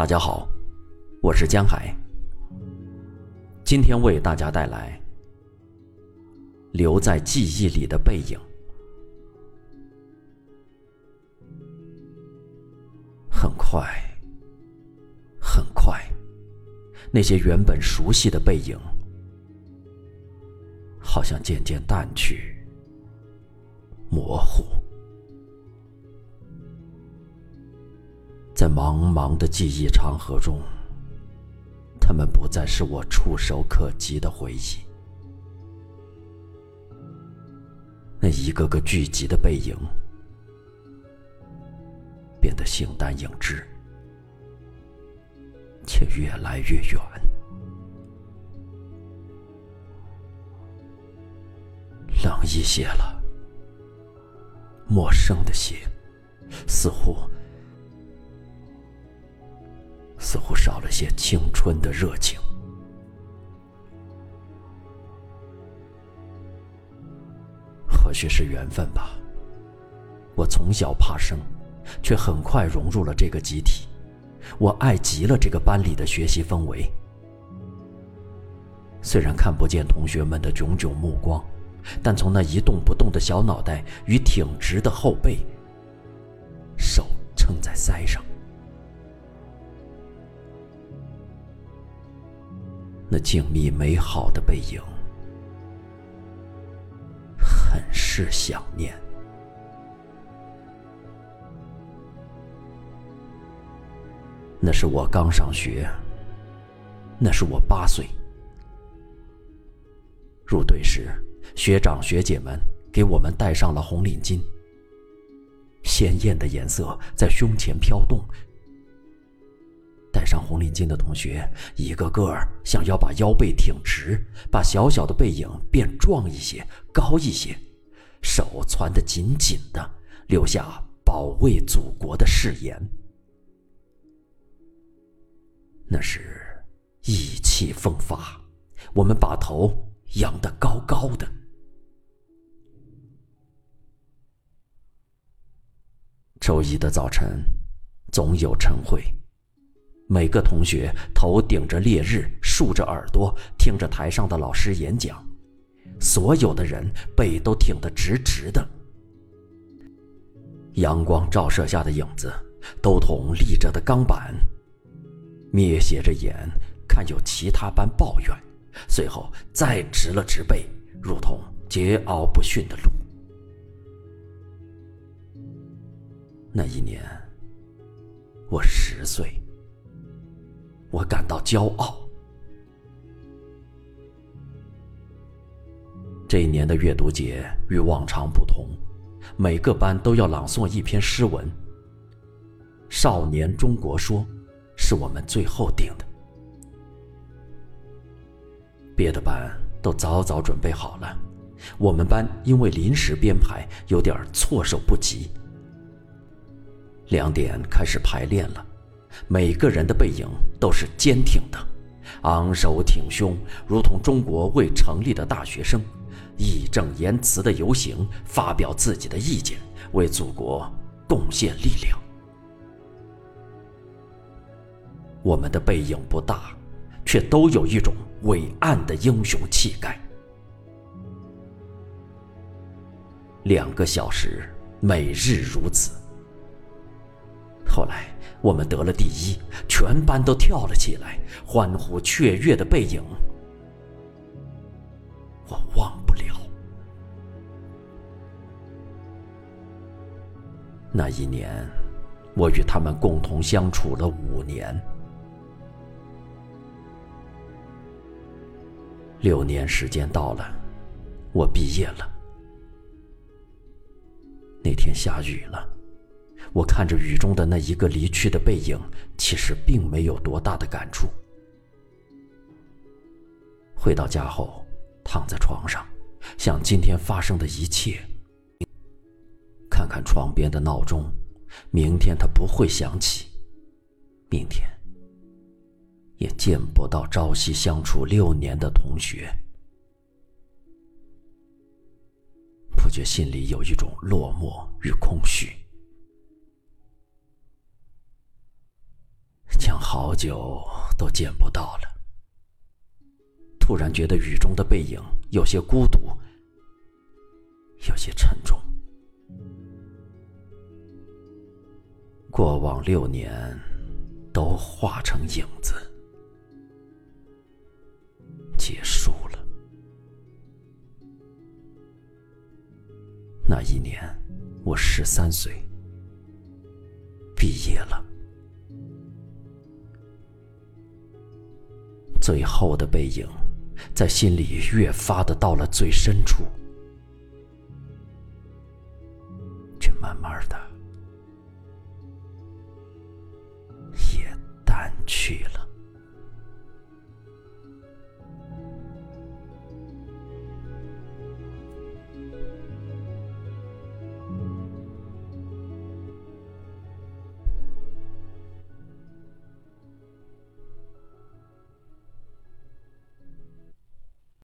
大家好，我是江海。今天为大家带来《留在记忆里的背影》。很快，很快，那些原本熟悉的背影，好像渐渐淡去，模糊。在茫茫的记忆长河中，他们不再是我触手可及的回忆。那一个个聚集的背影，变得形单影只，却越来越远。冷一些了，陌生的些，似乎……似乎少了些青春的热情。或许是缘分吧。我从小怕生，却很快融入了这个集体。我爱极了这个班里的学习氛围。虽然看不见同学们的炯炯目光，但从那一动不动的小脑袋与挺直的后背，手撑在腮上。那静谧美好的背影，很是想念。那是我刚上学，那是我八岁。入队时，学长学姐们给我们戴上了红领巾，鲜艳的颜色在胸前飘动。戴上红领巾的同学，一个个想要把腰背挺直，把小小的背影变壮一些、高一些，手攥得紧紧的，留下保卫祖国的誓言。那是意气风发，我们把头仰得高高的。周一的早晨，总有晨会。每个同学头顶着烈日，竖着耳朵听着台上的老师演讲，所有的人背都挺得直直的。阳光照射下的影子，都同立着的钢板。眯斜着眼看有其他班抱怨，随后再直了直背，如同桀骜不驯的鹿。那一年，我十岁。我感到骄傲。这一年的阅读节与往常不同，每个班都要朗诵一篇诗文。《少年中国说》是我们最后定的，别的班都早早准备好了，我们班因为临时编排，有点措手不及。两点开始排练了。每个人的背影都是坚挺的，昂首挺胸，如同中国未成立的大学生，义正言辞的游行，发表自己的意见，为祖国贡献力量。我们的背影不大，却都有一种伟岸的英雄气概。两个小时，每日如此。后来。我们得了第一，全班都跳了起来，欢呼雀跃的背影，我忘不了。那一年，我与他们共同相处了五年，六年时间到了，我毕业了。那天下雨了。我看着雨中的那一个离去的背影，其实并没有多大的感触。回到家后，躺在床上，想今天发生的一切。看看床边的闹钟，明天它不会响起，明天也见不到朝夕相处六年的同学，不觉心里有一种落寞与空虚。久都见不到了。突然觉得雨中的背影有些孤独，有些沉重。过往六年都化成影子，结束了。那一年，我十三岁，毕业了。最后的背影，在心里越发的到了最深处，却慢慢的也淡去了。